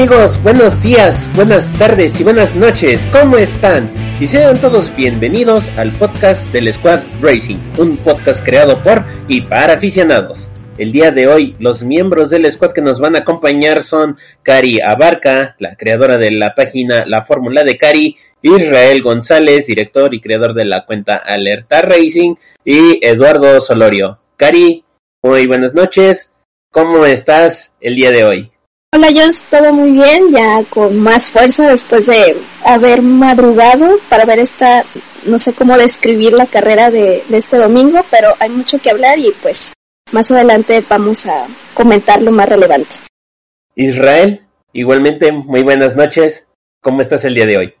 Amigos, buenos días, buenas tardes y buenas noches, ¿cómo están? Y sean todos bienvenidos al podcast del Squad Racing, un podcast creado por y para aficionados. El día de hoy, los miembros del squad que nos van a acompañar son Cari Abarca, la creadora de la página La Fórmula de Cari, Israel González, director y creador de la cuenta Alerta Racing, y Eduardo Solorio. Cari, muy buenas noches, ¿cómo estás el día de hoy? Hola Jones, todo muy bien, ya con más fuerza después de haber madrugado para ver esta, no sé cómo describir la carrera de, de este domingo, pero hay mucho que hablar y pues más adelante vamos a comentar lo más relevante. Israel, igualmente, muy buenas noches. ¿Cómo estás el día de hoy?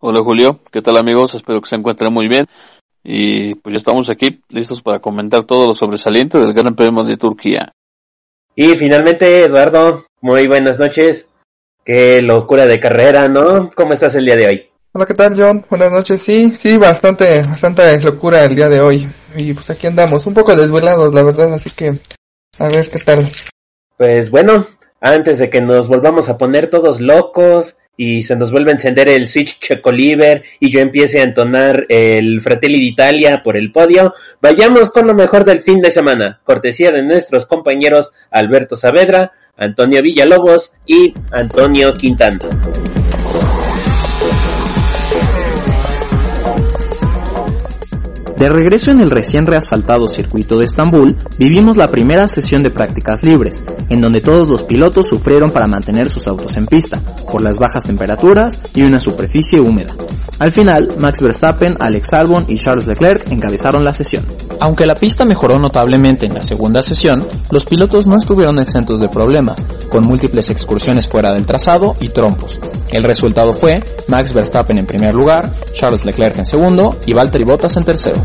Hola Julio, ¿qué tal amigos? Espero que se encuentren muy bien. Y pues ya estamos aquí listos para comentar todo lo sobresaliente del Gran Premio de Turquía. Y finalmente, Eduardo, muy buenas noches. Qué locura de carrera, ¿no? ¿Cómo estás el día de hoy? Hola, ¿qué tal, John? Buenas noches. Sí, sí, bastante, bastante locura el día de hoy. Y pues aquí andamos, un poco desvelados, la verdad, así que a ver qué tal. Pues bueno, antes de que nos volvamos a poner todos locos y se nos vuelva a encender el Switch Checoliver y yo empiece a entonar el Fratelli d'Italia por el podio, vayamos con lo mejor del fin de semana, cortesía de nuestros compañeros Alberto Saavedra, Antonio Villalobos y Antonio Quintana. De regreso en el recién reasfaltado circuito de Estambul, vivimos la primera sesión de prácticas libres, en donde todos los pilotos sufrieron para mantener sus autos en pista, por las bajas temperaturas y una superficie húmeda. Al final, Max Verstappen, Alex Albon y Charles Leclerc encabezaron la sesión. Aunque la pista mejoró notablemente en la segunda sesión, los pilotos no estuvieron exentos de problemas, con múltiples excursiones fuera del trazado y trompos. El resultado fue Max Verstappen en primer lugar, Charles Leclerc en segundo y Valtteri Bottas en tercero.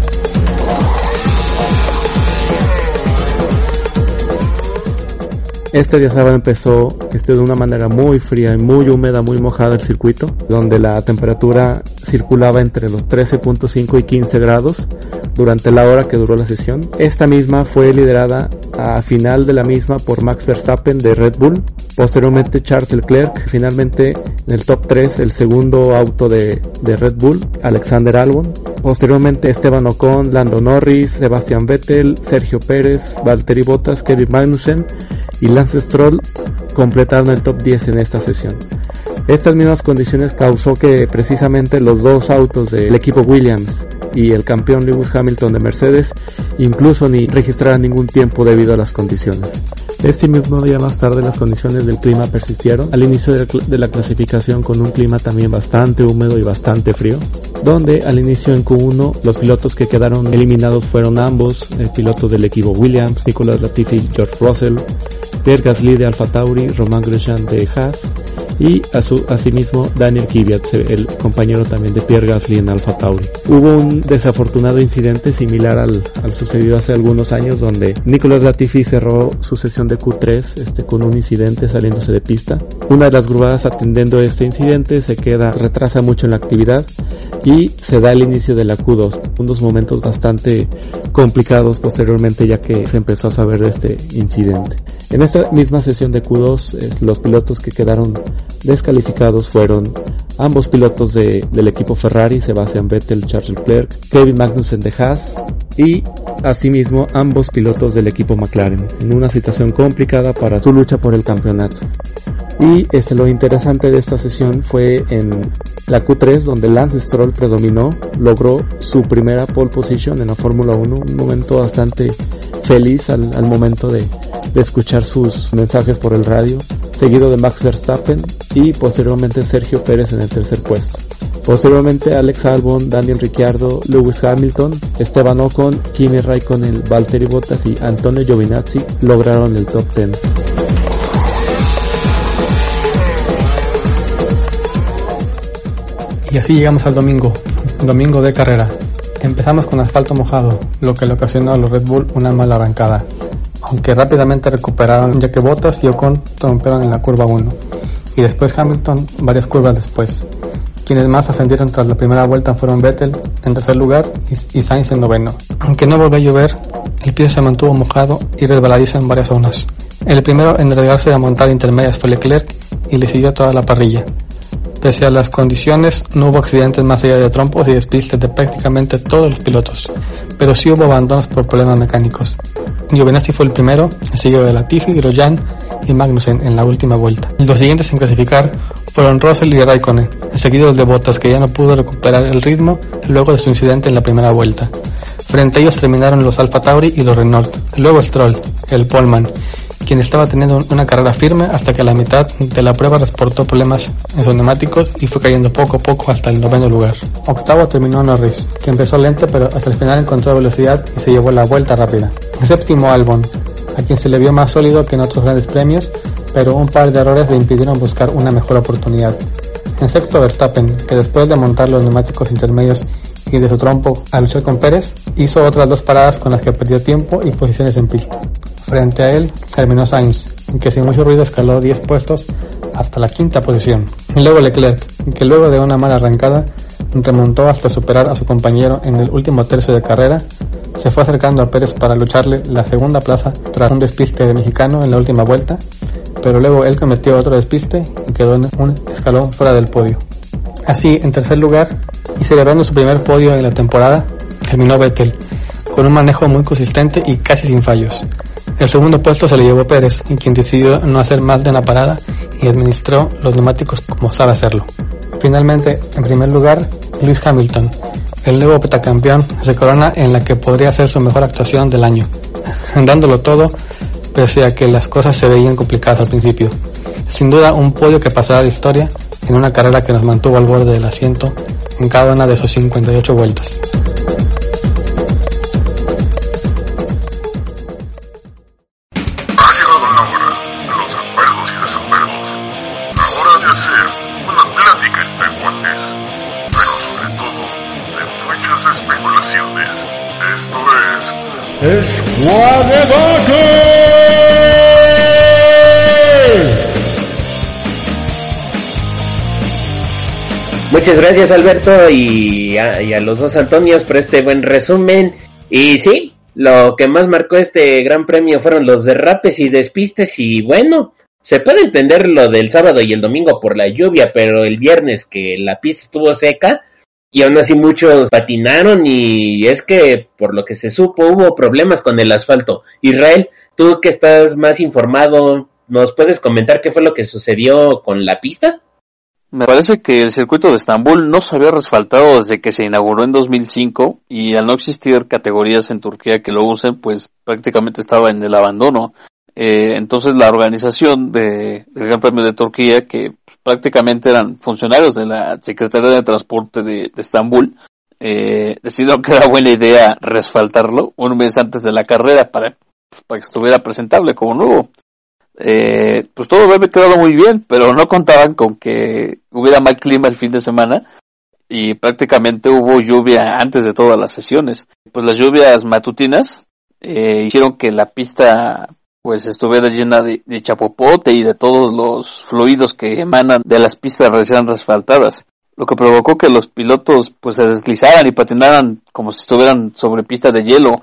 Este día sábado empezó este, de una manera muy fría y muy húmeda, muy mojada el circuito, donde la temperatura circulaba entre los 13.5 y 15 grados durante la hora que duró la sesión. Esta misma fue liderada a final de la misma por Max Verstappen de Red Bull, posteriormente Charles Leclerc, finalmente en el top 3 el segundo auto de, de Red Bull, Alexander Albon, posteriormente Esteban Ocon, Lando Norris, Sebastian Vettel, Sergio Pérez, Valtteri Bottas, Kevin Magnussen y Lance Stroll completaron el top 10 en esta sesión. Estas mismas condiciones causó que precisamente los dos autos del equipo Williams y el campeón Lewis Hamilton de Mercedes incluso ni registraran ningún tiempo debido a las condiciones. Este mismo día más tarde las condiciones del clima persistieron al inicio de la clasificación con un clima también bastante húmedo y bastante frío, donde al inicio en Q1 los pilotos que quedaron eliminados fueron ambos, el piloto del equipo Williams, Nicolas Latifi y George Russell, Pierre Gasly de Alfa Tauri, Romain Grosjean de Haas y a su, asimismo Daniel Kvyat, el compañero también de Pierre Gasly en Alfa Tauri. Hubo un desafortunado incidente similar al, al sucedido hace algunos años donde Nicolas Latifi cerró su sesión de Q3 este, con un incidente saliéndose de pista. Una de las grubadas atendiendo este incidente se queda, retrasa mucho en la actividad y se da el inicio de la Q2, unos momentos bastante complicados posteriormente ya que se empezó a saber de este incidente. En esta misma sesión de Q2 eh, los pilotos que quedaron descalificados fueron ambos pilotos de, del equipo Ferrari, Sebastian Vettel, Charles Leclerc, Kevin Magnussen de Haas y asimismo ambos pilotos del equipo McLaren, en una situación complicada para su lucha por el campeonato. Y este, lo interesante de esta sesión fue en la Q3 donde Lance Stroll predominó, logró su primera pole position en la Fórmula 1, un momento bastante feliz al, momento de escuchar sus mensajes por el radio, seguido de Max Verstappen y posteriormente Sergio Pérez en el tercer puesto. Posteriormente Alex Albon, Daniel Ricciardo, Lewis Hamilton, Esteban Ocon, Kimi Raikkonen, Valtteri Bottas y Antonio Giovinazzi lograron el top 10. Y así llegamos al domingo, domingo de carrera. Empezamos con asfalto mojado, lo que le ocasionó a los Red Bull una mala arrancada, aunque rápidamente recuperaron ya que Bottas y Ocon rompieron en la curva 1, y después Hamilton varias curvas después. Quienes más ascendieron tras la primera vuelta fueron Vettel en tercer lugar y Sainz en noveno. Aunque no volvió a llover, el piso se mantuvo mojado y resbaladizo en varias zonas. El primero en arriesgarse a montar intermedias fue Leclerc y le siguió toda la parrilla. Pese a las condiciones, no hubo accidentes más allá de trompos y despistes de prácticamente todos los pilotos, pero sí hubo abandonos por problemas mecánicos. Giovinazzi fue el primero, seguido de Latifi, Grosjean y Magnussen en la última vuelta. Los siguientes en clasificar fueron Russell y Raikkonen, seguidos de Bottas que ya no pudo recuperar el ritmo luego de su incidente en la primera vuelta. Frente a ellos terminaron los Alfa Tauri y los Renault, luego Stroll, el Polman, quien estaba teniendo una carrera firme hasta que a la mitad de la prueba reportó problemas en sus neumáticos y fue cayendo poco a poco hasta el noveno lugar. Octavo terminó Norris, que empezó lento pero hasta el final encontró velocidad y se llevó la vuelta rápida. Séptimo Albon, a quien se le vio más sólido que en otros grandes premios, pero un par de errores le impidieron buscar una mejor oportunidad. En sexto Verstappen, que después de montar los neumáticos intermedios y de su trompo al luchar con Pérez, hizo otras dos paradas con las que perdió tiempo y posiciones en pista. Frente a él terminó Sainz, que sin mucho ruido escaló 10 puestos hasta la quinta posición. Y luego Leclerc, que luego de una mala arrancada remontó hasta superar a su compañero en el último tercio de carrera, se fue acercando a Pérez para lucharle la segunda plaza tras un despiste de mexicano en la última vuelta, pero luego él cometió otro despiste y quedó en un escalón fuera del podio. Así, en tercer lugar, y celebrando su primer podio en la temporada, terminó Vettel, con un manejo muy consistente y casi sin fallos. El segundo puesto se lo llevó Pérez, quien decidió no hacer más de una parada y administró los neumáticos como sabe hacerlo. Finalmente, en primer lugar, Lewis Hamilton, el nuevo petacampeón, se corona en la que podría ser su mejor actuación del año, dándolo todo pese a que las cosas se veían complicadas al principio. Sin duda un podio que pasará a la historia en una carrera que nos mantuvo al borde del asiento en cada una de sus 58 vueltas. Muchas gracias Alberto y a, y a los dos Antonios por este buen resumen. Y sí, lo que más marcó este gran premio fueron los derrapes y despistes y bueno, se puede entender lo del sábado y el domingo por la lluvia, pero el viernes que la pista estuvo seca y aún así muchos patinaron y es que por lo que se supo hubo problemas con el asfalto. Israel, tú que estás más informado, ¿nos puedes comentar qué fue lo que sucedió con la pista? Me parece que el circuito de Estambul no se había resfaltado desde que se inauguró en 2005 y al no existir categorías en Turquía que lo usen, pues prácticamente estaba en el abandono. Eh, entonces la organización de, del Gran Premio de Turquía, que prácticamente eran funcionarios de la Secretaría de Transporte de, Estambul, eh, decidieron que era buena idea resfaltarlo un mes antes de la carrera para, para que estuviera presentable como nuevo. Eh, pues todo había quedado muy bien, pero no contaban con que hubiera mal clima el fin de semana y prácticamente hubo lluvia antes de todas las sesiones. Pues las lluvias matutinas eh, hicieron que la pista pues estuviera llena de, chapopote y de todos los fluidos que emanan de las pistas recién asfaltadas, lo que provocó que los pilotos pues se deslizaran y patinaran como si estuvieran sobre pista de hielo,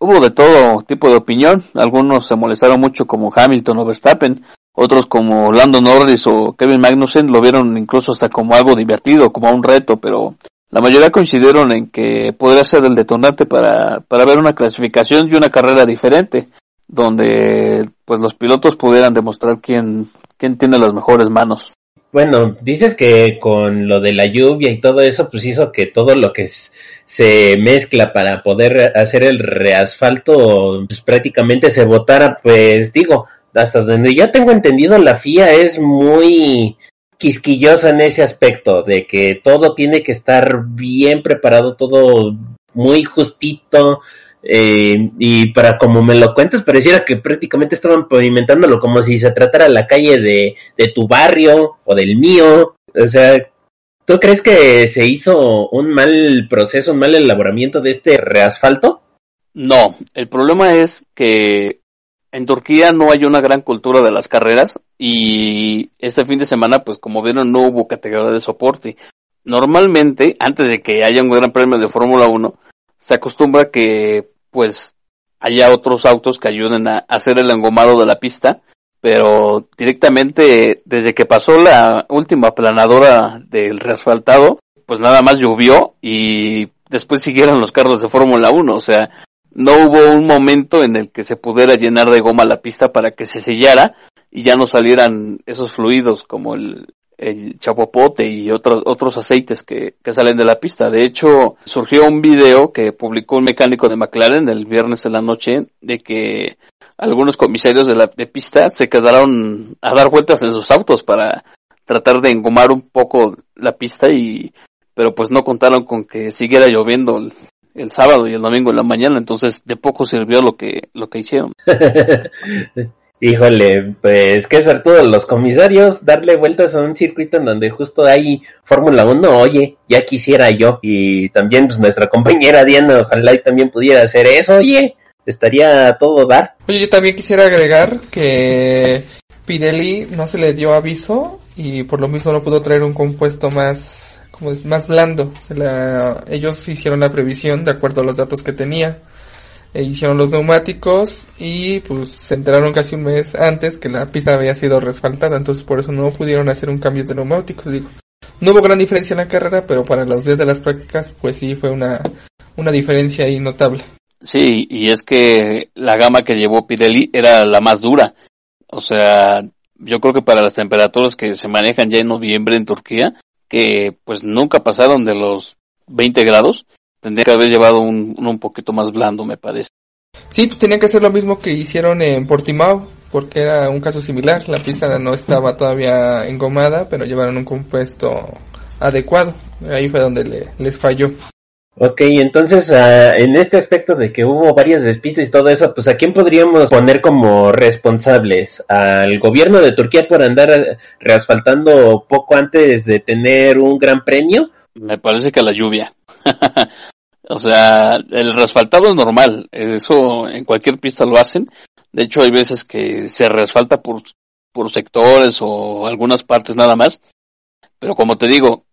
Hubo de todo tipo de opinión, algunos se molestaron mucho como Hamilton o Verstappen, otros como Lando Norris o Kevin Magnussen lo vieron incluso hasta como algo divertido, como un reto, pero la mayoría coincidieron en que podría ser el detonante para, para ver una clasificación y una carrera diferente, donde pues los pilotos pudieran demostrar quién, quién tiene las mejores manos. Bueno, dices que con lo de la lluvia y todo eso, pues hizo que todo lo que se mezcla para poder hacer el reasfalto, pues prácticamente se votara, pues digo, hasta donde ya tengo entendido, la FIA es muy quisquillosa en ese aspecto, de que todo tiene que estar bien preparado, todo muy justito, eh, y para como me lo cuentas, pareciera que prácticamente estaban pavimentándolo como si se tratara la calle de, de tu barrio o del mío. O sea, ¿tú crees que se hizo un mal proceso, un mal elaboramiento de este reasfalto? No, el problema es que en Turquía no hay una gran cultura de las carreras y este fin de semana, pues como vieron, no hubo categoría de soporte. Normalmente, antes de que haya un gran premio de Fórmula 1, se acostumbra que pues haya otros autos que ayuden a hacer el engomado de la pista pero directamente desde que pasó la última planadora del reasfaltado, pues nada más llovió y después siguieron los carros de Fórmula 1, o sea, no hubo un momento en el que se pudiera llenar de goma la pista para que se sellara y ya no salieran esos fluidos como el, el chapopote y otros otros aceites que, que salen de la pista. De hecho, surgió un video que publicó un mecánico de McLaren el viernes en la noche de que algunos comisarios de la de pista se quedaron a dar vueltas en sus autos para tratar de engomar un poco la pista y pero pues no contaron con que siguiera lloviendo el, el sábado y el domingo en la mañana, entonces de poco sirvió lo que lo que hicieron. Híjole, pues qué suerte los comisarios darle vueltas a un circuito en donde justo hay Fórmula 1, oye, ya quisiera yo. Y también pues nuestra compañera Diana, ojalá también pudiera hacer eso, oye, estaría todo dar. Oye, yo también quisiera agregar que Pirelli no se le dio aviso y por lo mismo no pudo traer un compuesto más como más blando. La- ellos hicieron la previsión de acuerdo a los datos que tenía. E hicieron los neumáticos y pues se enteraron casi un mes antes que la pista había sido resfaltada, entonces por eso no pudieron hacer un cambio de neumáticos. No hubo gran diferencia en la carrera, pero para los días de las prácticas pues sí fue una, una diferencia ahí notable. Sí, y es que la gama que llevó Pirelli era la más dura. O sea, yo creo que para las temperaturas que se manejan ya en noviembre en Turquía, que pues nunca pasaron de los 20 grados, tendría que haber llevado un, uno un poquito más blando, me parece. Sí, pues tenían que hacer lo mismo que hicieron en Portimao, porque era un caso similar. La pista no estaba todavía engomada, pero llevaron un compuesto adecuado. Ahí fue donde le- les falló. Ok, entonces ah, en este aspecto de que hubo varias despistas y todo eso, pues a quién podríamos poner como responsables? ¿Al gobierno de Turquía por andar reasfaltando poco antes de tener un gran premio? Me parece que la lluvia. o sea, el resfaltado es normal, eso en cualquier pista lo hacen. De hecho, hay veces que se resfalta por, por sectores o algunas partes nada más. Pero como te digo,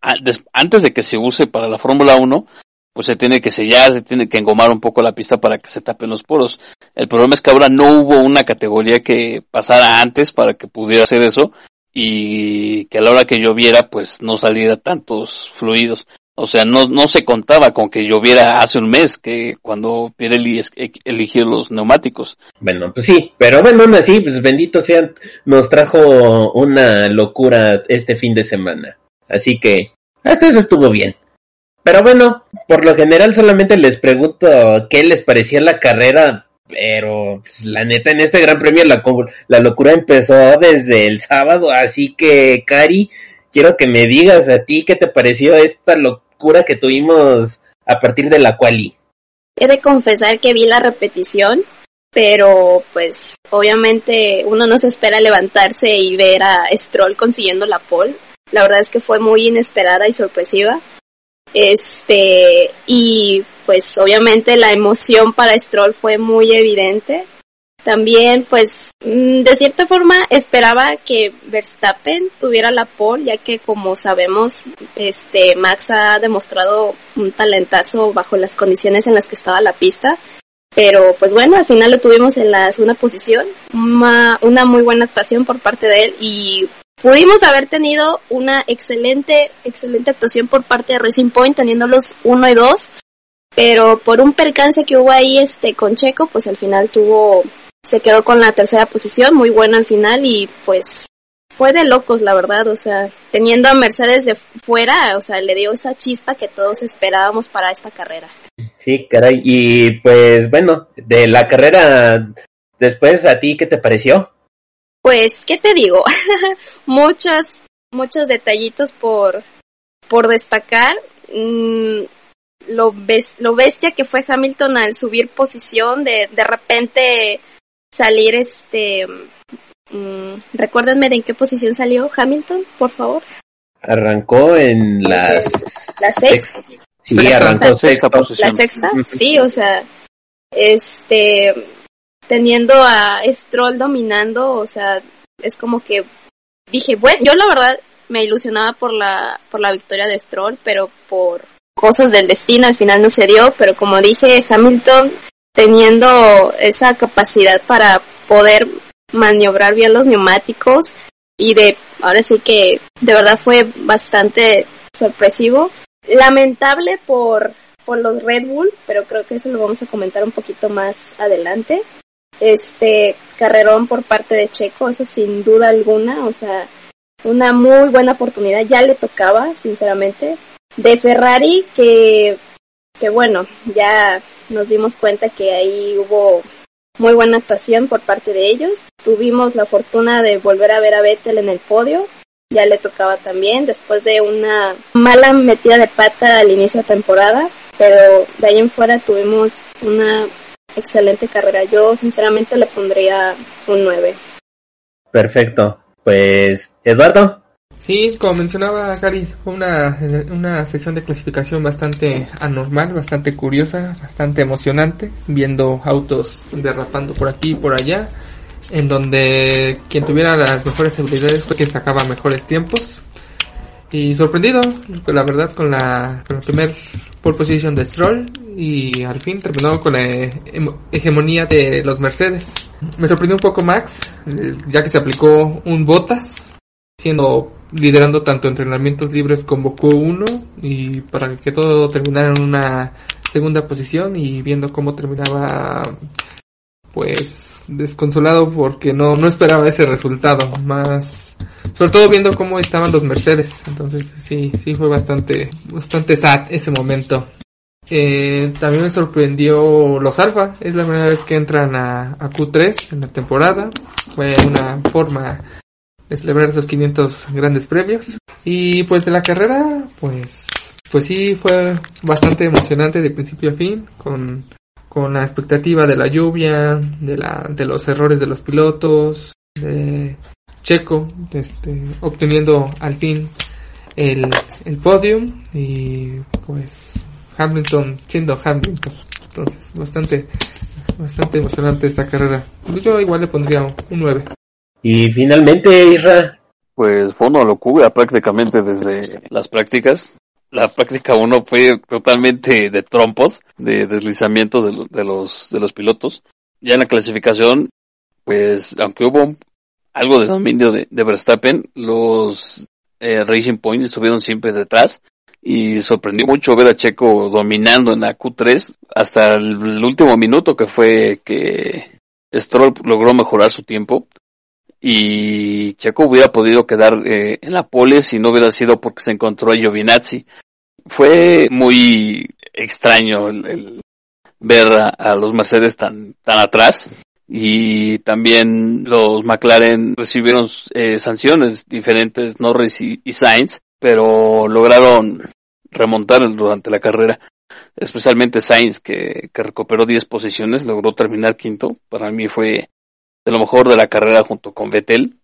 antes de que se use para la Fórmula 1, pues se tiene que sellar, se tiene que engomar un poco la pista para que se tapen los poros. El problema es que ahora no hubo una categoría que pasara antes para que pudiera hacer eso y que a la hora que lloviera pues no saliera tantos fluidos. O sea, no, no se contaba con que lloviera hace un mes que cuando Pirelli eligió los neumáticos. Bueno, pues sí, pero bueno, aún así, pues bendito sea, nos trajo una locura este fin de semana. Así que, hasta eso estuvo bien. Pero bueno, por lo general solamente les pregunto qué les parecía la carrera, pero pues, la neta en este gran premio la, la locura empezó desde el sábado, así que Cari, quiero que me digas a ti qué te pareció esta locura que tuvimos a partir de la quali. He de confesar que vi la repetición, pero pues obviamente uno no se espera levantarse y ver a Stroll consiguiendo la pole. La verdad es que fue muy inesperada y sorpresiva. Este, y pues obviamente la emoción para Stroll fue muy evidente. También, pues, mm, de cierta forma esperaba que Verstappen tuviera la pole, ya que como sabemos, este, Max ha demostrado un talentazo bajo las condiciones en las que estaba la pista. Pero, pues bueno, al final lo tuvimos en la segunda posición. Una, una muy buena actuación por parte de él y pudimos haber tenido una excelente, excelente actuación por parte de Racing Point, teniéndolos uno y dos. Pero por un percance que hubo ahí, este, con Checo, pues al final tuvo, se quedó con la tercera posición, muy buena al final y pues fue de locos, la verdad, o sea, teniendo a Mercedes de fuera, o sea, le dio esa chispa que todos esperábamos para esta carrera. Sí, caray. Y pues bueno, de la carrera después, ¿a ti qué te pareció? Pues, ¿qué te digo? muchos, muchos detallitos por, por destacar. Mm, lo, bes- lo bestia que fue Hamilton al subir posición, de, de repente salir este... mm, recuérdenme de en qué posición salió Hamilton, por favor. Arrancó en las... La sexta. Sí, Sexta. arrancó Sexta sexta posición. La sexta, sí, o sea, este, teniendo a Stroll dominando, o sea, es como que dije, bueno, yo la verdad me ilusionaba por la, por la victoria de Stroll, pero por cosas del destino al final no se dio, pero como dije, Hamilton teniendo esa capacidad para poder maniobrar bien los neumáticos y de ahora sí que de verdad fue bastante sorpresivo. Lamentable por, por los Red Bull, pero creo que eso lo vamos a comentar un poquito más adelante. Este carrerón por parte de Checo, eso sin duda alguna, o sea, una muy buena oportunidad, ya le tocaba, sinceramente. De Ferrari, que, que bueno, ya nos dimos cuenta que ahí hubo muy buena actuación por parte de ellos. Tuvimos la fortuna de volver a ver a Vettel en el podio, ya le tocaba también, después de una mala metida de pata al inicio de temporada, pero de ahí en fuera tuvimos una excelente carrera. Yo sinceramente le pondría un 9. Perfecto. Pues, Eduardo. Sí, como mencionaba Gary, fue una, una sesión de clasificación bastante anormal, bastante curiosa, bastante emocionante, viendo autos derrapando por aquí y por allá, en donde quien tuviera las mejores habilidades fue quien sacaba mejores tiempos. Y sorprendido, la verdad, con la, con la primer pole position de Stroll y al fin terminó con la hegemonía de los Mercedes. Me sorprendió un poco Max, ya que se aplicó un Botas, siendo liderando tanto entrenamientos libres como Q1 y para que todo terminara en una segunda posición y viendo cómo terminaba pues desconsolado porque no, no esperaba ese resultado, más sobre todo viendo cómo estaban los Mercedes, entonces sí, sí fue bastante, bastante sad ese momento. Eh, también me sorprendió los Alfa, es la primera vez que entran a, a Q3 en la temporada, fue una forma de celebrar esos 500 grandes premios. Y pues de la carrera, pues, pues sí fue bastante emocionante de principio a fin, con con la expectativa de la lluvia, de, la, de los errores de los pilotos, de Checo este, obteniendo al fin el, el podium y pues Hamilton siendo Hamilton. Entonces, bastante, bastante emocionante esta carrera. Yo igual le pondría un 9. Y finalmente, Isra. Pues fue una locura prácticamente desde las prácticas la práctica 1 fue totalmente de trompos, de deslizamientos de, los, de los pilotos. Ya en la clasificación, pues aunque hubo algo de dominio de, Verstappen, los eh, Racing Point estuvieron siempre detrás y sorprendió mucho ver a Checo dominando en la Q3 hasta el, último minuto que fue que Stroll logró mejorar su tiempo y Checo hubiera podido quedar eh, en la pole si no hubiera sido porque se encontró a Giovinazzi. Fue muy extraño el, ver a, los Mercedes tan, tan atrás y también los McLaren recibieron eh, sanciones diferentes, Norris y, Sainz, pero lograron remontar durante la carrera especialmente Sainz que, que recuperó 10 posiciones, logró terminar quinto, para mí fue de lo mejor de la carrera junto con Vettel.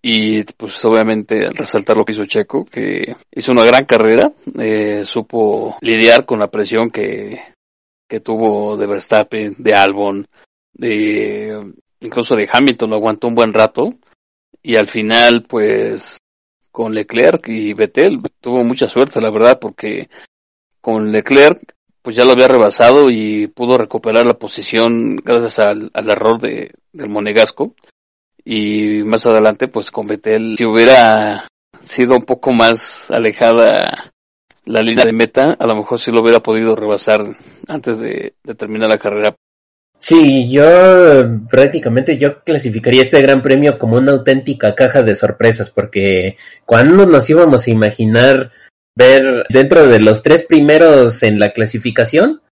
Y pues obviamente resaltar lo que hizo Checo, que hizo una gran carrera, eh, supo lidiar con la presión que, que tuvo de Verstappen, de Albon, de incluso de Hamilton, lo aguantó un buen rato. Y al final, pues, con Leclerc y Vettel tuvo mucha suerte, la verdad, porque con Leclerc pues ya lo había rebasado y pudo recuperar la posición gracias al, error de, del Monegasco. Y más adelante, pues con Betel, si hubiera sido un poco más alejada la línea de meta, a lo mejor sí lo hubiera podido rebasar antes de, de terminar la carrera. Sí, yo prácticamente yo clasificaría este gran premio como una auténtica caja de sorpresas, porque cuando nos íbamos a imaginar ver dentro de los tres primeros en la clasificación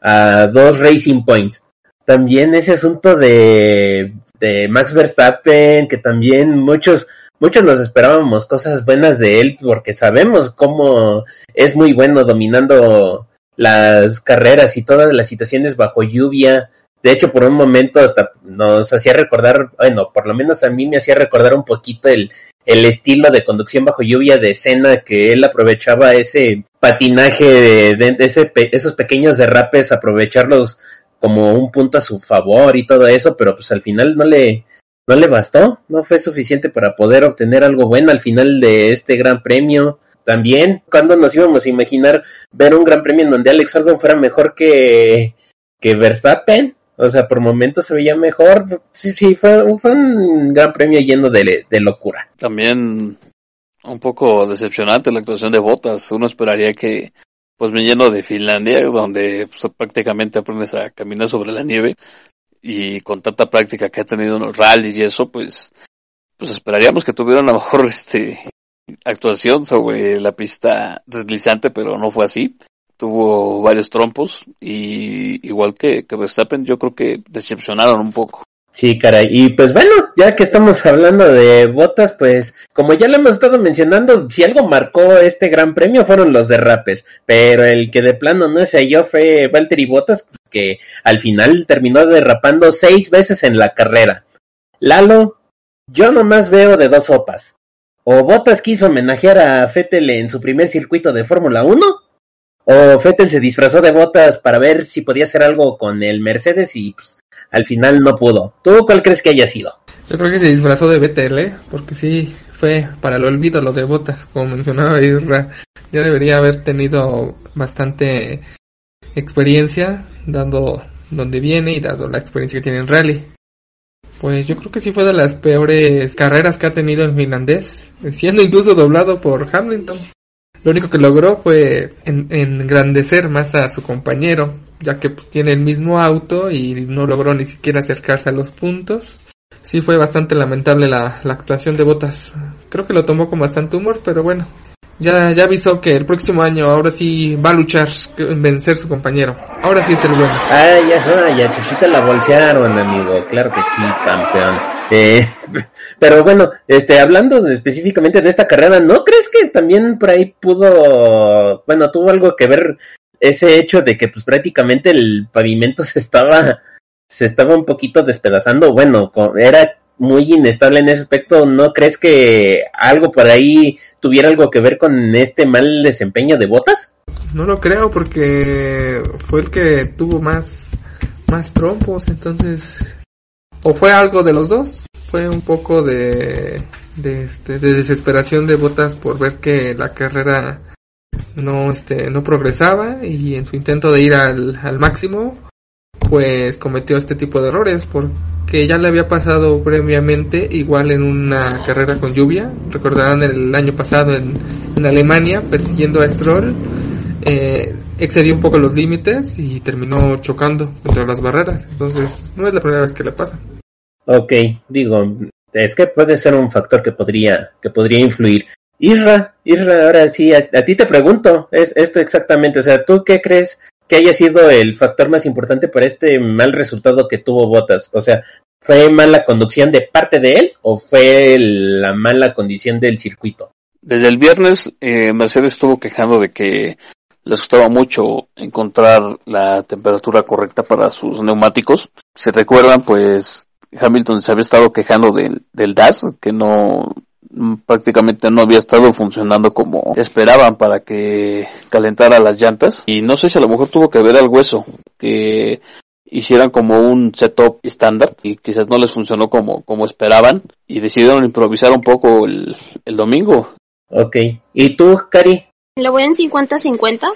a dos Racing Points. También ese asunto de, de Max Verstappen, que también muchos, muchos nos esperábamos cosas buenas de él, porque sabemos cómo es muy bueno dominando las carreras y todas las situaciones bajo lluvia. De hecho, por un momento hasta nos hacía recordar, bueno, por lo menos a mí me hacía recordar un poquito el, el estilo de conducción bajo lluvia de escena que él aprovechaba ese patinaje de, ese, esos pequeños derrapes, aprovecharlos como un punto a su favor y todo eso, pero pues al final no le, no le bastó, no fue suficiente para poder obtener algo bueno al final de este gran premio. También, cuando nos íbamos a imaginar ver un gran premio en donde Alex Albon fuera mejor que, que Verstappen, O sea, por momentos se veía mejor. Sí, sí, fue, un gran premio lleno de, de locura. También un poco decepcionante la actuación de Botas. Uno esperaría que, pues viniendo de Finlandia, donde pues, prácticamente aprendes a caminar sobre la nieve y con tanta práctica que ha tenido en los rallies y eso, pues, pues esperaríamos que tuviera una mejor este actuación sobre la pista deslizante, pero no fue así. Tuvo varios trompos y igual que, que Verstappen, yo creo que decepcionaron un poco. Sí, caray. Y pues bueno, ya que estamos hablando de botas, pues como ya lo hemos estado mencionando, si algo marcó este gran premio fueron los derrapes, pero el que de plano no se halló fue Valtteri Botas, que al final terminó derrapando seis veces en la carrera. Lalo, yo nomás veo de dos sopas. O Botas quiso homenajear a Fettel en su primer circuito de Fórmula 1, o Fettel se disfrazó de Botas para ver si podía hacer algo con el Mercedes y pues, al final no pudo. ¿Tú cuál crees que haya sido? Yo creo que se disfrazó de BTL, ¿eh? porque sí, fue para el olvido lo de botas, como mencionaba Isra. Ya debería haber tenido bastante experiencia, dando donde viene y dado la experiencia que tiene en rally. Pues yo creo que sí fue de las peores carreras que ha tenido el finlandés, siendo incluso doblado por Hamilton. Lo único que logró fue engrandecer más a su compañero, ya que pues, tiene el mismo auto y no logró ni siquiera acercarse a los puntos. Sí fue bastante lamentable la, la actuación de Botas. Creo que lo tomó con bastante humor, pero bueno, ya, ya avisó que el próximo año ahora sí va a luchar en vencer su compañero. Ahora sí es el bueno. Ay, ya, ya, Chuchita la bolsearon, amigo. Claro que sí, campeón. Eh, pero bueno, este, hablando específicamente de esta carrera, ¿no crees que también por ahí pudo, bueno, tuvo algo que ver ese hecho de que pues prácticamente el pavimento se estaba se estaba un poquito despedazando, bueno, era muy inestable en ese aspecto, ¿no crees que algo por ahí tuviera algo que ver con este mal desempeño de Botas? No lo creo porque fue el que tuvo más más trompos, entonces o fue algo de los dos, fue un poco de este, de desesperación de Botas por ver que la carrera no, este, no progresaba y en su intento de ir al, al máximo, pues cometió este tipo de errores porque ya le había pasado previamente igual en una carrera con lluvia, recordarán el año pasado en, en Alemania persiguiendo a Stroll, eh, excedió un poco los límites y terminó chocando contra las barreras, entonces no es la primera vez que le pasa. Ok, digo, es que puede ser un factor que podría, que podría influir. Isra, Isra, ahora sí, a, ti te pregunto, es esto exactamente, o sea, ¿tú qué crees que haya sido el factor más importante para este mal resultado que tuvo Botas? O sea, ¿fue mala conducción de parte de él o fue la mala condición del circuito? Desde el viernes, eh, Mercedes estuvo quejando de que les costaba mucho encontrar la temperatura correcta para sus neumáticos. Se recuerdan, pues Hamilton se había estado quejando del, del DAS, que no, Mm, prácticamente no había estado funcionando como esperaban para que calentara las llantas y no sé si a lo mejor tuvo que ver al hueso que hicieran como un setup estándar y quizás no les funcionó como, como esperaban y decidieron improvisar un poco el, el domingo. Ok, ¿y tú, Cari? Le voy en 50-50,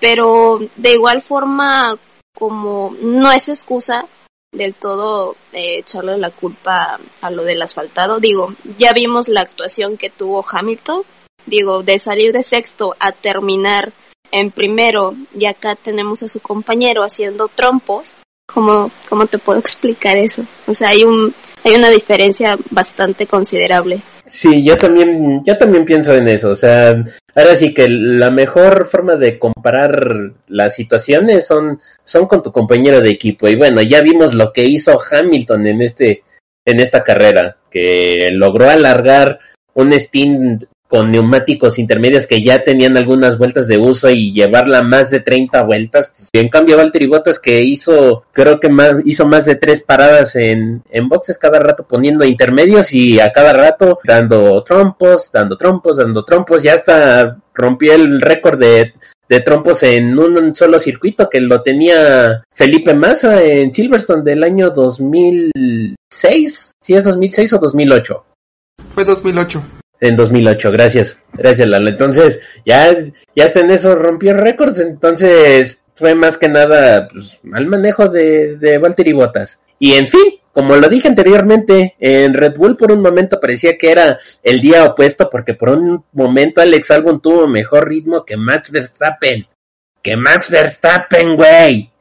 pero de igual forma como no es excusa, del todo eh, echarle la culpa a lo del asfaltado. Digo, ya vimos la actuación que tuvo Hamilton. Digo, de salir de sexto a terminar en primero y acá tenemos a su compañero haciendo trompos. ¿Cómo, cómo te puedo explicar eso? O sea, hay un, hay una diferencia bastante considerable. Sí, yo también, yo también pienso en eso. O sea, ahora sí que la mejor forma de comparar las situaciones son, son con tu compañero de equipo. Y bueno, ya vimos lo que hizo Hamilton en este, en esta carrera, que logró alargar un stint con neumáticos intermedios que ya tenían algunas vueltas de uso y llevarla más de 30 vueltas. Pues, en cambio, Valtteri Bottas que hizo, creo que más, hizo más de tres paradas en, en boxes cada rato poniendo intermedios y a cada rato dando trompos, dando trompos, dando trompos, ya hasta rompió el récord de, de trompos en un solo circuito que lo tenía Felipe Massa en Silverstone del año 2006, si es 2006 o 2008. Fue 2008. En 2008, gracias, gracias Lalo. Entonces, ya, ya está en eso, rompió récords, entonces, fue más que nada pues, mal manejo de, de Valtteri Bottas. Y en fin, como lo dije anteriormente, en Red Bull por un momento parecía que era el día opuesto porque por un momento Alex Albon tuvo mejor ritmo que Max Verstappen. Que Max Verstappen, güey.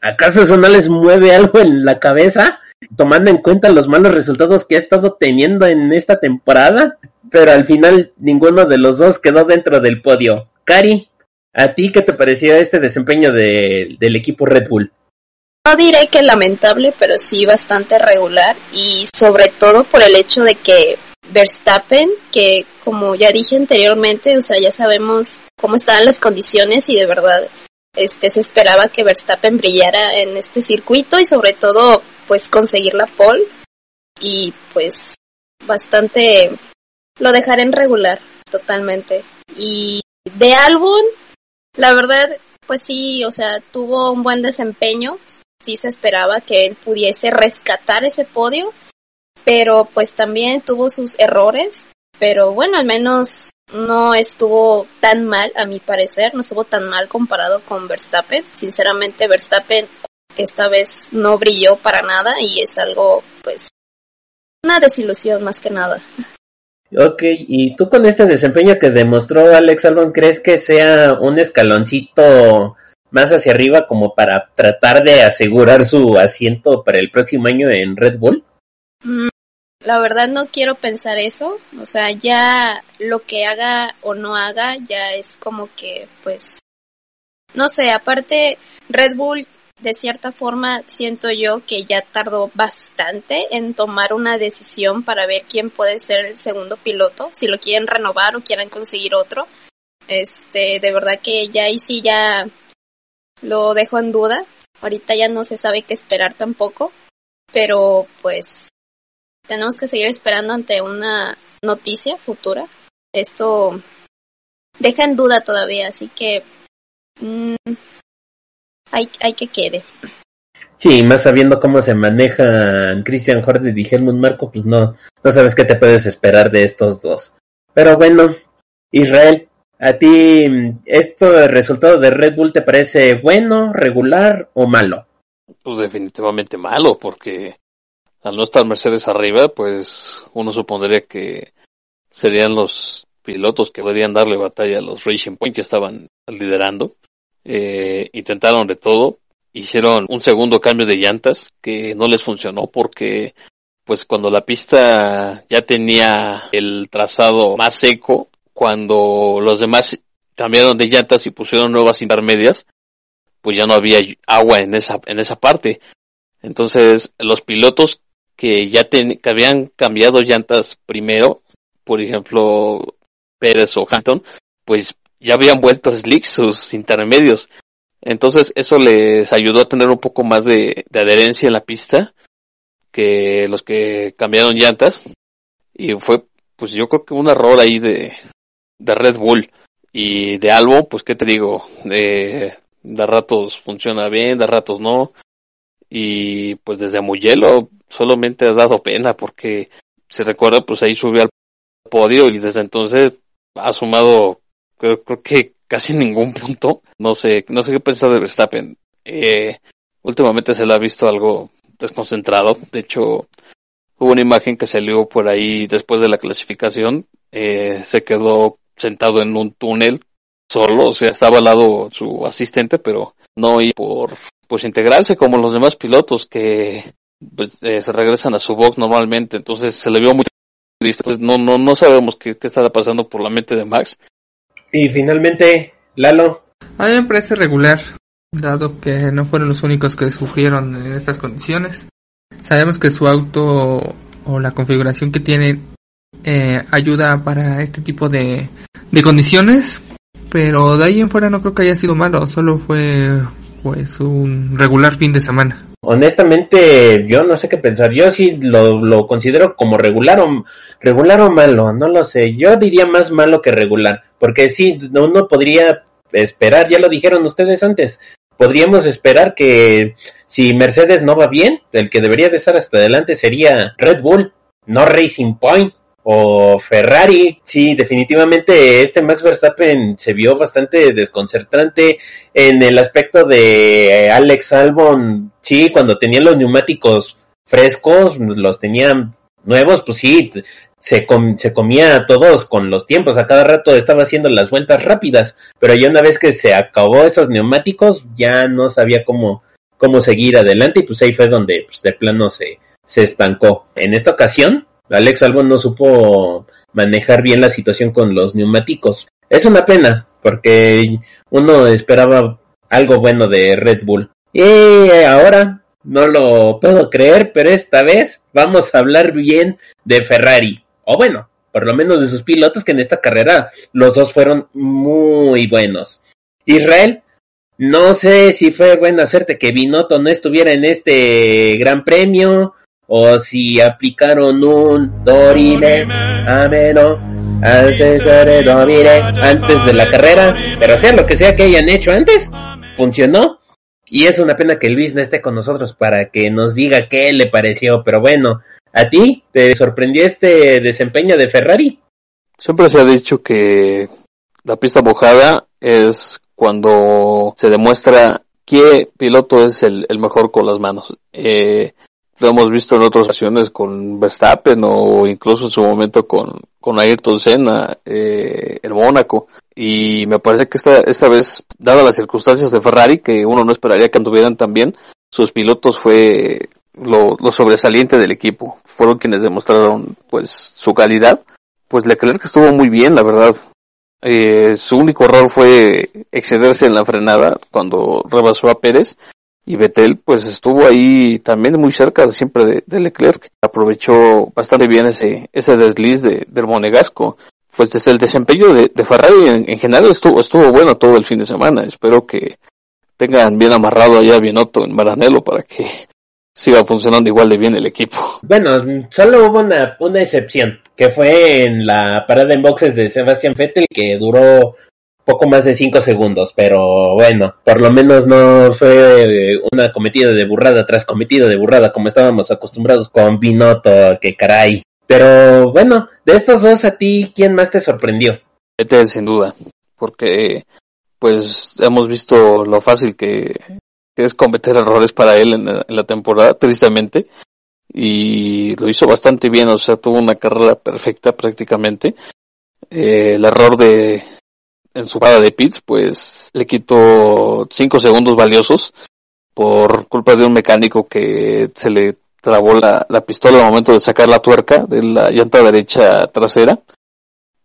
¿Acaso eso no les mueve algo en la cabeza? Tomando en cuenta los malos resultados que ha estado teniendo en esta temporada. Pero al final ninguno de los dos quedó dentro del podio. Cari, ¿a ti qué te pareció este desempeño de, del equipo Red Bull? No diré que lamentable, pero sí bastante regular y sobre todo por el hecho de que Verstappen, que como ya dije anteriormente, o sea, ya sabemos cómo estaban las condiciones y de verdad este se esperaba que Verstappen brillara en este circuito y sobre todo pues conseguir la pole y pues bastante lo dejaré en regular totalmente. Y de álbum la verdad pues sí o sea tuvo un buen desempeño. Sí se esperaba que él pudiese rescatar ese podio pero pues también tuvo sus errores pero bueno al menos no estuvo tan mal a mi parecer no estuvo tan mal comparado con Verstappen. Sinceramente Verstappen esta vez no brilló para nada y es algo pues una desilusión más que nada Ok, y tú con este desempeño que demostró Alex Albon, ¿crees que sea un escaloncito más hacia arriba como para tratar de asegurar su asiento para el próximo año en Red Bull? Mm, la verdad no quiero pensar eso, o sea, ya lo que haga o no haga ya es como que pues no sé, aparte Red Bull de cierta forma siento yo que ya tardó bastante en tomar una decisión para ver quién puede ser el segundo piloto, si lo quieren renovar o quieren conseguir otro. Este, de verdad que ya ahí sí ya lo dejo en duda. Ahorita ya no se sabe qué esperar tampoco, pero pues tenemos que seguir esperando ante una noticia futura. Esto deja en duda todavía, así que mmm, hay, hay que quede. Sí, más sabiendo cómo se manejan Christian Horner y Helmut Marco, pues no, no sabes qué te puedes esperar de estos dos. Pero bueno, Israel, ¿a ti esto el resultado de Red Bull te parece bueno, regular o malo? Pues definitivamente malo, porque al no estar Mercedes arriba, pues uno supondría que serían los pilotos que podrían darle batalla a los Racing Point que estaban liderando eh, intentaron de todo, hicieron un segundo cambio de llantas que no les funcionó porque pues cuando la pista ya tenía el trazado más seco, cuando los demás cambiaron de llantas y pusieron nuevas intermedias, pues ya no había agua en esa en esa parte. Entonces, los pilotos que ya que habían cambiado llantas primero, por ejemplo, Pérez o Hampton, pues ya habían vuelto slicks sus intermedios. Entonces eso les ayudó a tener un poco más de, adherencia en la pista que los que cambiaron llantas. Y fue, pues yo creo que un error ahí de, de Red Bull. Y de Albo, pues qué te digo, de, ratos funciona bien, de ratos no. Y pues desde Mugello solamente ha dado pena porque se recuerda, pues ahí subió al podio y desde entonces ha sumado creo, creo que casi ningún punto. No sé, no sé qué pensar de Verstappen. Eh, últimamente se le ha visto algo desconcentrado. De hecho, hubo una imagen que salió por ahí después de la clasificación. Eh, se quedó sentado en un túnel solo, o sea, estaba al lado su asistente, pero no iba por pues integrarse como los demás pilotos que pues, eh, se regresan a su box normalmente. Entonces se le vio muy triste. No, no, no sabemos qué, qué estará pasando por la mente de Max. Y finalmente, Lalo. A mí me parece regular, dado que no fueron los únicos que sufrieron en estas condiciones. Sabemos que su auto o la configuración que tiene eh, ayuda para este tipo de, de condiciones, pero de ahí en fuera no creo que haya sido malo, solo fue pues un regular fin de semana. Honestamente, yo no sé qué pensar. Yo sí lo, lo considero como regular o, regular o malo, no lo sé. Yo diría más malo que regular, porque sí, uno podría esperar, ya lo dijeron ustedes antes, podríamos esperar que si Mercedes no va bien, el que debería de estar hasta adelante sería Red Bull, no Racing Point o Ferrari. Sí, definitivamente este Max Verstappen se vio bastante desconcertante en el aspecto de Alex Albon. Sí, cuando tenían los neumáticos frescos, los tenían nuevos, pues sí, se, se comía a todos con los tiempos, a cada rato estaba haciendo las vueltas rápidas, pero ya una vez que se acabó esos neumáticos, ya no sabía cómo, cómo seguir adelante y pues ahí fue donde pues, de plano se, se estancó. En esta ocasión, Alex Albon no supo manejar bien la situación con los neumáticos. Es una pena, porque uno esperaba algo bueno de Red Bull. Y ahora, no lo puedo creer, pero esta vez vamos a hablar bien de Ferrari. O bueno, por lo menos de sus pilotos que en esta carrera los dos fueron muy buenos. Israel, no sé si fue buena suerte que Binotto no estuviera en este gran premio o si aplicaron un dorime ameno antes de antes de la carrera, pero sea lo que sea que hayan hecho antes, funcionó. Y es una pena que Luis no esté con nosotros para que nos diga qué le pareció, pero bueno, ¿a ti te sorprendió este desempeño de Ferrari? Siempre se ha dicho que la pista mojada es cuando se demuestra qué piloto es el, el mejor con las manos. Eh, lo hemos visto en otras ocasiones con Verstappen o incluso en su momento con, con Ayrton Senna eh, en Mónaco. Y me parece que esta, esta vez, dadas las circunstancias de Ferrari, que uno no esperaría que anduvieran tan bien, sus pilotos fue lo, lo sobresaliente del equipo. Fueron quienes demostraron pues su calidad. Pues Leclerc estuvo muy bien, la verdad. Eh, su único error fue excederse en la frenada cuando rebasó a Pérez y Vettel pues estuvo ahí también muy cerca siempre de, Leclerc. Aprovechó bastante bien ese, ese desliz de, del monegasco. Pues desde el desempeño de, Ferrari en, general estuvo, estuvo bueno todo el fin de semana. Espero que tengan bien amarrado allá Binotto en Maranello para que siga funcionando igual de bien el equipo. Bueno, solo hubo una, una excepción, que fue en la parada en boxes de Sebastian Vettel, que duró poco más de cinco segundos, pero bueno, por lo menos no fue una cometida de burrada tras cometida de burrada como estábamos acostumbrados con Binotto, que caray. Pero bueno, de estos dos a ti, ¿quién más te sorprendió? Este sin duda, porque pues hemos visto lo fácil que, es cometer errores para él en la, temporada, tristemente, y lo hizo bastante bien, o sea, tuvo una carrera perfecta prácticamente. Eh, el error de, en su parada de pits, pues le quitó cinco segundos valiosos por culpa de un mecánico que se le trabó la, la pistola al momento de sacar la tuerca de la llanta derecha trasera.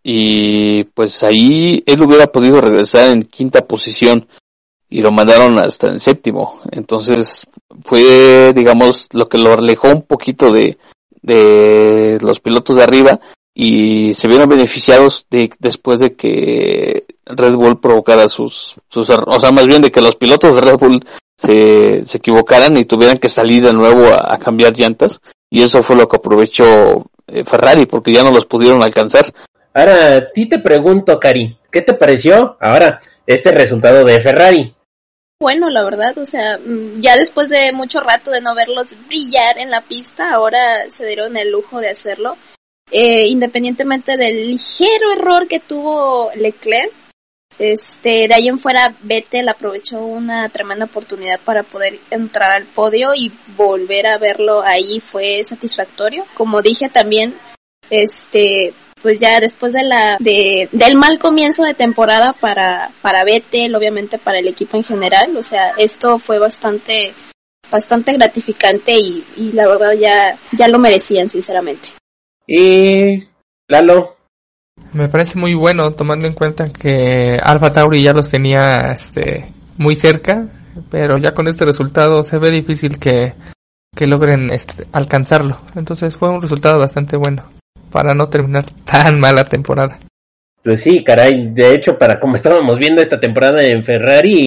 Y pues ahí él hubiera podido regresar en quinta posición y lo mandaron hasta en séptimo. Entonces fue, digamos, lo que lo alejó un poquito de, de los pilotos de arriba y se vieron beneficiados de, después de que Red Bull provocara sus, sus, o sea, más bien de que los pilotos de Red Bull se, se equivocaran y tuvieran que salir de nuevo a, cambiar llantas. Y eso fue lo que aprovechó eh, Ferrari, porque ya no los pudieron alcanzar. Ahora, a ti te pregunto, Cari, ¿qué te pareció ahora este resultado de Ferrari? Bueno, la verdad, o sea, mm, ya después de mucho rato de no verlos brillar en la pista, ahora se dieron el lujo de hacerlo. Eh, independientemente del ligero error que tuvo Leclerc, este, de ahí en fuera Vettel aprovechó una tremenda oportunidad para poder entrar al podio y volver a verlo ahí fue satisfactorio. Como dije también, este, pues ya después de la, de, del mal comienzo de temporada para, para Vettel, obviamente para el equipo en general, o sea, esto fue bastante, bastante gratificante y, y la verdad ya, ya lo merecían, sinceramente. Y Lalo, me parece muy bueno tomando en cuenta que Alpha Tauri ya los tenía este, muy cerca, pero ya con este resultado se ve difícil que, logren este, alcanzarlo. Entonces fue un resultado bastante bueno para no terminar tan mala temporada. Pues sí, caray, de hecho, para como estábamos viendo esta temporada en Ferrari,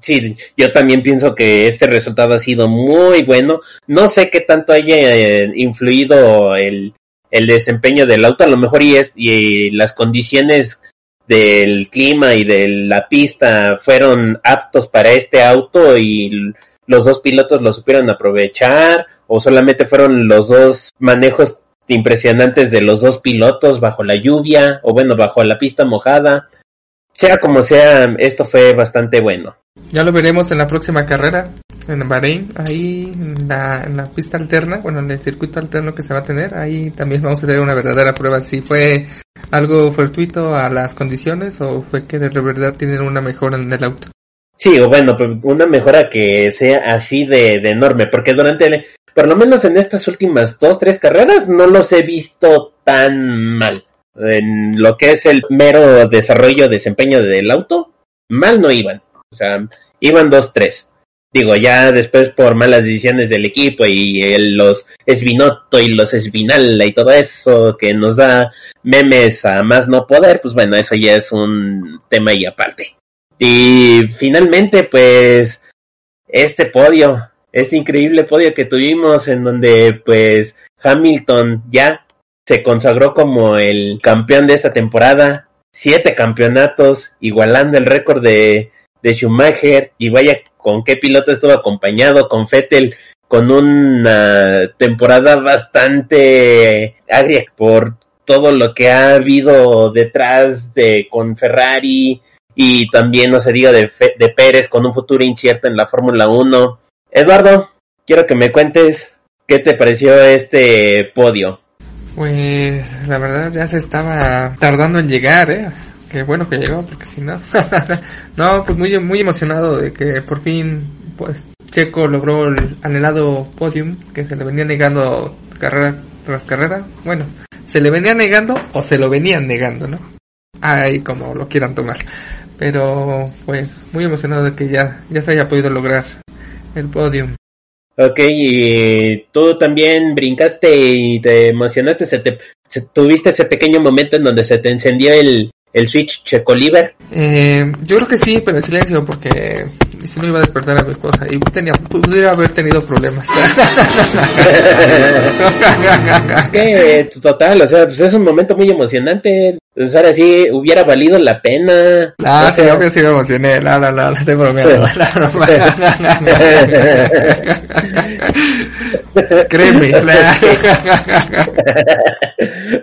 sí, yo también pienso que este resultado ha sido muy bueno. No sé qué tanto haya eh, influido el, el desempeño del auto, a lo mejor y, es, y las condiciones del clima y de la pista fueron aptos para este auto y los dos pilotos lo supieron aprovechar o solamente fueron los dos manejos impresionantes de los dos pilotos bajo la lluvia o bueno, bajo la pista mojada. Sea como sea, esto fue bastante bueno. Ya lo veremos en la próxima carrera, en Bahrein, ahí en la, en la pista alterna, bueno, en el circuito alterno que se va a tener, ahí también vamos a tener una verdadera prueba si fue algo fortuito a las condiciones o fue que de verdad tienen una mejora en el auto. Sí, o bueno, pues una mejora que sea así de, de enorme, porque durante, el, por lo menos en estas últimas dos, tres carreras, no los he visto tan mal. En lo que es el mero desarrollo, desempeño del auto, mal no iban. O sea, iban dos, tres. Digo, ya después por malas decisiones del equipo y el, los Esbinotto y los Esbinala y todo eso que nos da memes a más no poder, pues bueno, eso ya es un tema y aparte. Y finalmente, pues, este podio, este increíble podio que tuvimos en donde, pues, Hamilton ya se consagró como el campeón de esta temporada, siete campeonatos, igualando el récord de, de Schumacher, y vaya con qué piloto estuvo acompañado, con Vettel, con una temporada bastante agria por todo lo que ha habido detrás de con Ferrari, y también no se diga de, de Pérez con un futuro incierto en la Fórmula 1. Eduardo, quiero que me cuentes qué te pareció este podio. Pues la verdad ya se estaba tardando en llegar, ¿eh? Qué bueno que llegó, porque si no... no, pues muy, muy emocionado de que por fin pues Checo logró el anhelado podium que se le venía negando carrera tras carrera. Bueno, se le venía negando o se lo venían negando, ¿no? Ahí como lo quieran tomar. Pero pues muy emocionado de que ya, ya se haya podido lograr el podium. Ok, y tú también brincaste y te emocionaste, se te, tuviste ese pequeño momento en donde se te encendió el, el switch Checoliver. Eh, yo creo que sí, pero en silencio, porque si no iba a despertar a mi esposa y tenía, pudiera haber tenido problemas. que total, o sea, pues es un momento muy emocionante. Pues ahora sí hubiera valido la pena. Ah, no, sí, sé. obvio sí me emocioné. No, no, no, estoy bromeando. Créeme.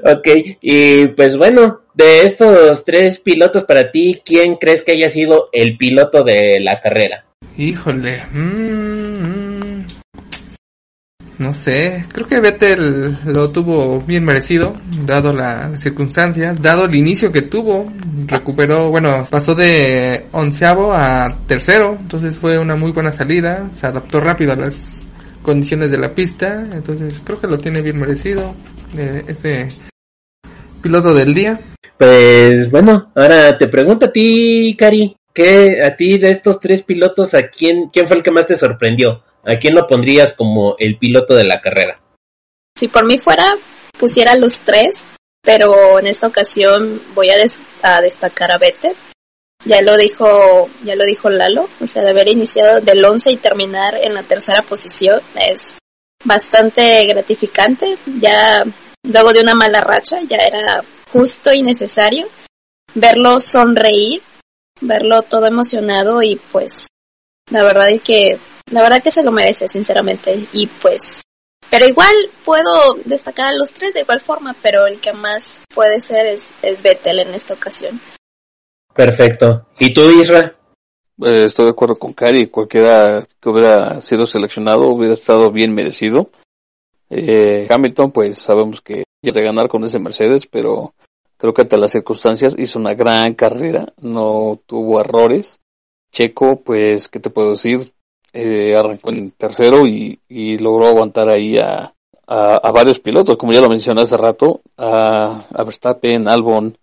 ok, y pues bueno, de estos tres pilotos para ti, ¿quién crees que haya sido el piloto de la carrera? Híjole. Mm, no sé, creo que Vettel lo tuvo bien merecido, dado la circunstancia, dado el inicio que tuvo, recuperó, bueno, pasó de onceavo a tercero, entonces fue una muy buena salida, se adaptó rápido a las condiciones de la pista, entonces creo que lo tiene bien merecido, eh, ese piloto del día. Pues bueno, ahora te pregunto a ti, Cari, ¿qué a ti de estos tres pilotos, a quién, quién fue el que más te sorprendió? ¿A quién lo pondrías como el piloto de la carrera? Si por mí fuera, pusiera los tres, pero en esta ocasión voy a, des a destacar a Vettel. Ya lo dijo, ya lo dijo Lalo, o sea, de haber iniciado del 11 y terminar en la tercera posición es bastante gratificante. Ya luego de una mala racha, ya era justo y necesario verlo sonreír, verlo todo emocionado y pues la verdad es que la verdad que se lo merece, sinceramente. Y pues, pero igual puedo destacar a los tres de igual forma, pero el que más puede ser es, es Vettel en esta ocasión. Perfecto. ¿Y tú, Isra? Eh, estoy de acuerdo con Cari. Cualquiera que hubiera sido seleccionado hubiera estado bien merecido. Eh, Hamilton, pues sabemos que ya ganar con ese Mercedes, pero creo que ante las circunstancias hizo una gran carrera, no tuvo errores. Checo, pues, ¿qué te puedo decir? Eh, arrancó en tercero y, logró aguantar ahí a, varios pilotos, como ya lo mencioné hace rato, a, a Verstappen, Albon,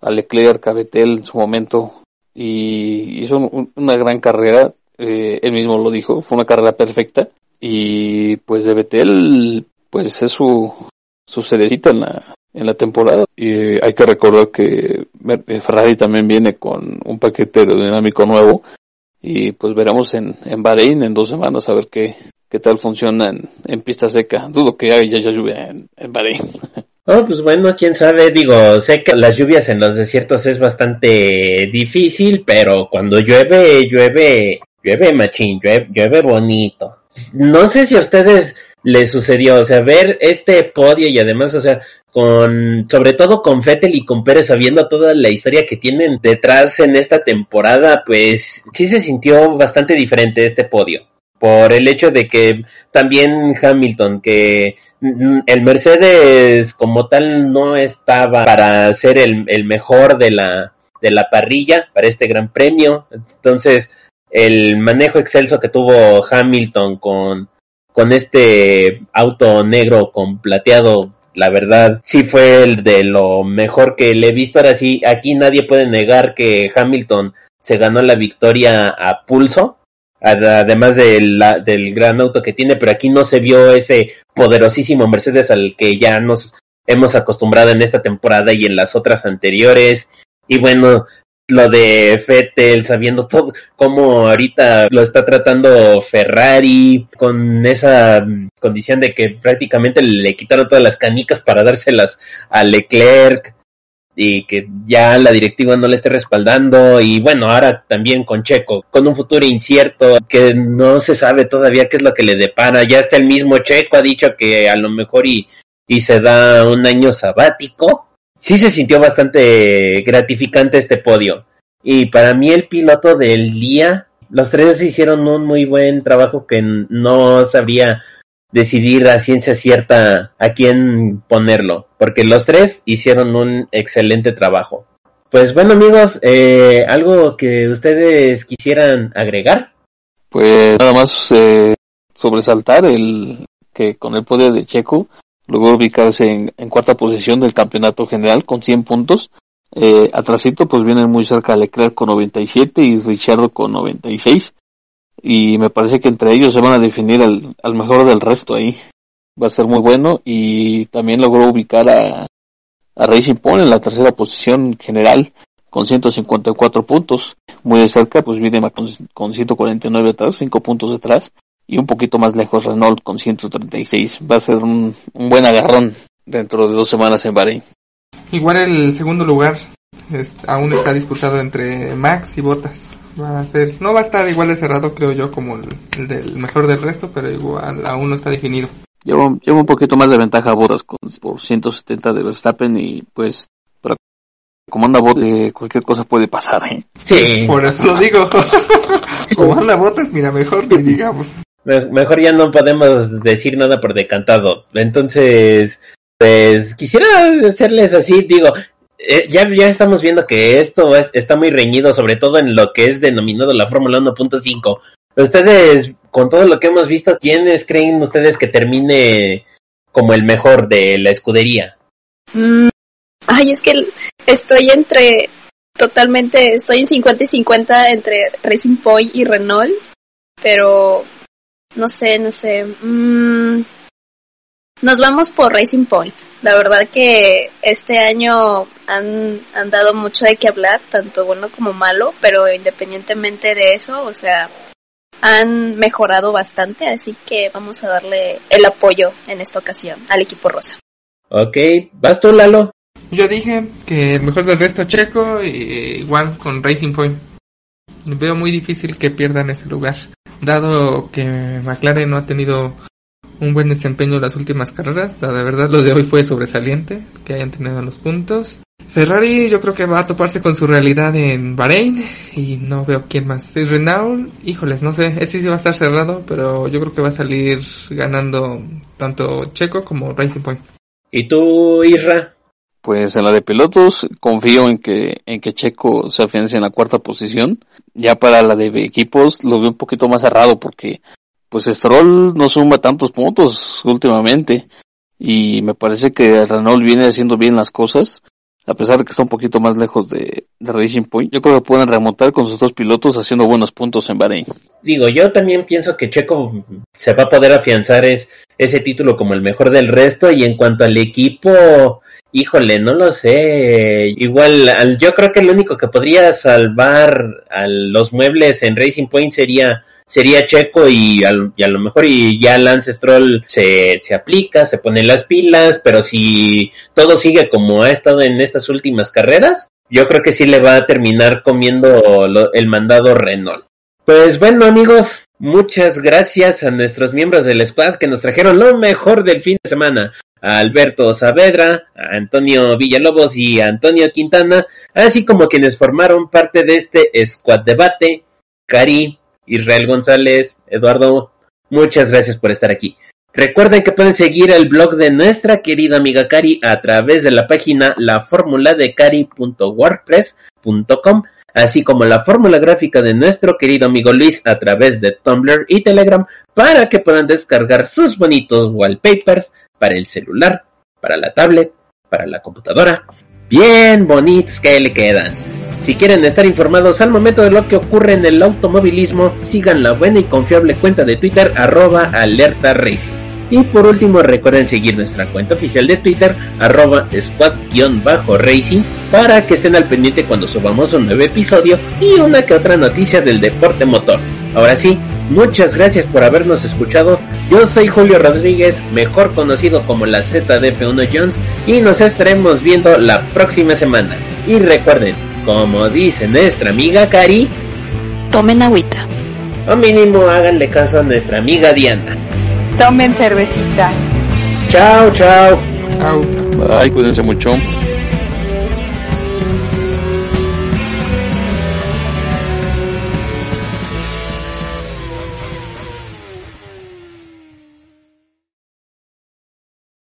a Leclerc, a Vettel en su momento, y hizo un, una gran carrera, eh, él mismo lo dijo, fue una carrera perfecta, y pues de Vettel, pues es su, su cerecita en la, en la temporada. Y eh, hay que recordar que Ferrari también viene con un paquete aerodinámico nuevo y pues veremos en, en Bahrein en dos semanas a ver qué, qué tal funciona en, en pista seca. Dudo que haya ya lluvia en, en Bahrein. Oh, pues bueno, quién sabe, digo, sé que las lluvias en los desiertos es bastante difícil, pero cuando llueve, llueve, llueve machín, llueve, llueve bonito. No sé si a ustedes le sucedió, o sea, ver este podio y además, o sea, con, sobre todo con Fettel y con Pérez, sabiendo toda la historia que tienen detrás en esta temporada, pues sí se sintió bastante diferente este podio. Por el hecho de que también Hamilton, que mm, el Mercedes como tal no estaba para ser el, el mejor de la, de la parrilla para este gran premio. Entonces, el manejo excelso que tuvo Hamilton con, con este auto negro con plateado, la verdad, sí fue el de lo mejor que le he visto. Ahora sí, aquí nadie puede negar que Hamilton se ganó la victoria a pulso, además del gran auto que tiene, pero aquí no se vio ese poderosísimo Mercedes al que ya nos hemos acostumbrado en esta temporada y en las otras anteriores. Y bueno, lo de Fettel, sabiendo todo, cómo ahorita lo está tratando Ferrari, con esa condición de que prácticamente le quitaron todas las canicas para dárselas a Leclerc y que ya la directiva no le esté respaldando. Y bueno, ahora también con Checo, con un futuro incierto que no se sabe todavía qué es lo que le depara, ya está el mismo Checo ha dicho que a lo mejor y, y se da un año sabático sí se sintió bastante gratificante este podio. Y para mí el piloto del día, los tres hicieron un muy buen trabajo que no sabría decidir a ciencia cierta a quién ponerlo, porque los tres hicieron un excelente trabajo. Pues bueno amigos, eh, algo que ustedes quisieran agregar. Pues nada más eh, sobresaltar el que con el podio de Checo logró ubicarse en, cuarta posición del campeonato general con 100 puntos. Eh, atrasito pues vienen muy cerca Leclerc con 97 y Richardo con 96 y me parece que entre ellos se van a definir al, mejor del resto ahí. Va a ser muy bueno y también logró ubicar a, a Racing en la tercera posición general con 154 puntos. Muy de cerca pues viene con, con 149 atrás, 5 puntos detrás y un poquito más lejos Renault con 136. Va a ser un, buen agarrón dentro de dos semanas en Bahrein. Igual el segundo lugar aún está disputado entre Max y Bottas. Va a ser, no va a estar igual de cerrado creo yo como el, del mejor del resto, pero igual aún no está definido. Lleva, un poquito más de ventaja a Bottas con, por 170 de Verstappen y pues para como anda Bottas eh, cualquier cosa puede pasar. ¿eh? Sí. Por eso lo digo. como anda Bottas, mira, mejor que digamos mejor ya no podemos decir nada por decantado. Entonces, pues quisiera hacerles así, digo, eh, ya, ya estamos viendo que esto está muy reñido, sobre todo en lo que es denominado la Fórmula 1.5. Ustedes, con todo lo que hemos visto, ¿quiénes creen ustedes que termine como el mejor de la escudería? Mm, ay, es que estoy entre, totalmente, estoy en 50 y 50 entre Racing Point y Renault, pero no sé, no sé. Mm, nos vamos por Racing Point. La verdad que este año han, han dado mucho de qué hablar, tanto bueno como malo, pero independientemente de eso, o sea, han mejorado bastante, así que vamos a darle el apoyo en esta ocasión al equipo rosa. Ok, ¿vas tú, Lalo? Yo dije que el mejor del resto checo, y igual con Racing Point. Veo muy difícil que pierdan ese lugar dado que McLaren no ha tenido un buen desempeño en las últimas carreras, la verdad lo de hoy fue sobresaliente, que hayan tenido los puntos. Ferrari yo creo que va a toparse con su realidad en Bahrein y no veo quién más. Es Renault, híjoles, no sé, ese sí va a estar cerrado, pero yo creo que va a salir ganando tanto Checo como Racing Point. ¿Y tú, Isra? Pues en la de pilotos confío en que en que Checo se afiance en la cuarta posición. Ya para la de equipos lo veo un poquito más cerrado porque pues Stroll no suma tantos puntos últimamente y me parece que Renault viene haciendo bien las cosas a pesar de que está un poquito más lejos de, de, Racing Point. Yo creo que pueden remontar con sus dos pilotos haciendo buenos puntos en Bahrein. Digo, yo también pienso que Checo se va a poder afianzar es, ese título como el mejor del resto y en cuanto al equipo Híjole, no lo sé. Igual, yo creo que el único que podría salvar a los muebles en Racing Point sería sería Checo y, a lo mejor y ya Lance Stroll se, se aplica, se pone las pilas, pero si todo sigue como ha estado en estas últimas carreras, yo creo que sí le va a terminar comiendo el mandado Renault. Pues bueno amigos, Muchas gracias a nuestros miembros del squad que nos trajeron lo mejor del fin de semana. A Alberto Saavedra, a Antonio Villalobos y Antonio Quintana, así como quienes formaron parte de este squad debate. Cari, Israel González, Eduardo, muchas gracias por estar aquí. Recuerden que pueden seguir el blog de nuestra querida amiga Cari a través de la página laformuladecari.wordpress.com así como la fórmula gráfica de nuestro querido amigo Luis a través de Tumblr y Telegram para que puedan descargar sus bonitos wallpapers para el celular, para la tablet, para la computadora. Bien bonitos que le quedan. Si quieren estar informados al momento de lo que ocurre en el automovilismo, sigan la buena y confiable cuenta de Twitter arroba alerta racing. Y por último recuerden seguir nuestra cuenta oficial de Twitter, arroba squad-racing, para que estén al pendiente cuando subamos un nuevo episodio y una que otra noticia del deporte motor. Ahora sí, muchas gracias por habernos escuchado. Yo soy Julio Rodríguez, mejor conocido como la ZDF1 Jones, y nos estaremos viendo la próxima semana. Y recuerden, como dice nuestra amiga Cari, Tomen agüita. o mínimo háganle caso a nuestra amiga Diana. Tomen cervecita. Chao, chao. Chao. Bye, cuídense mucho.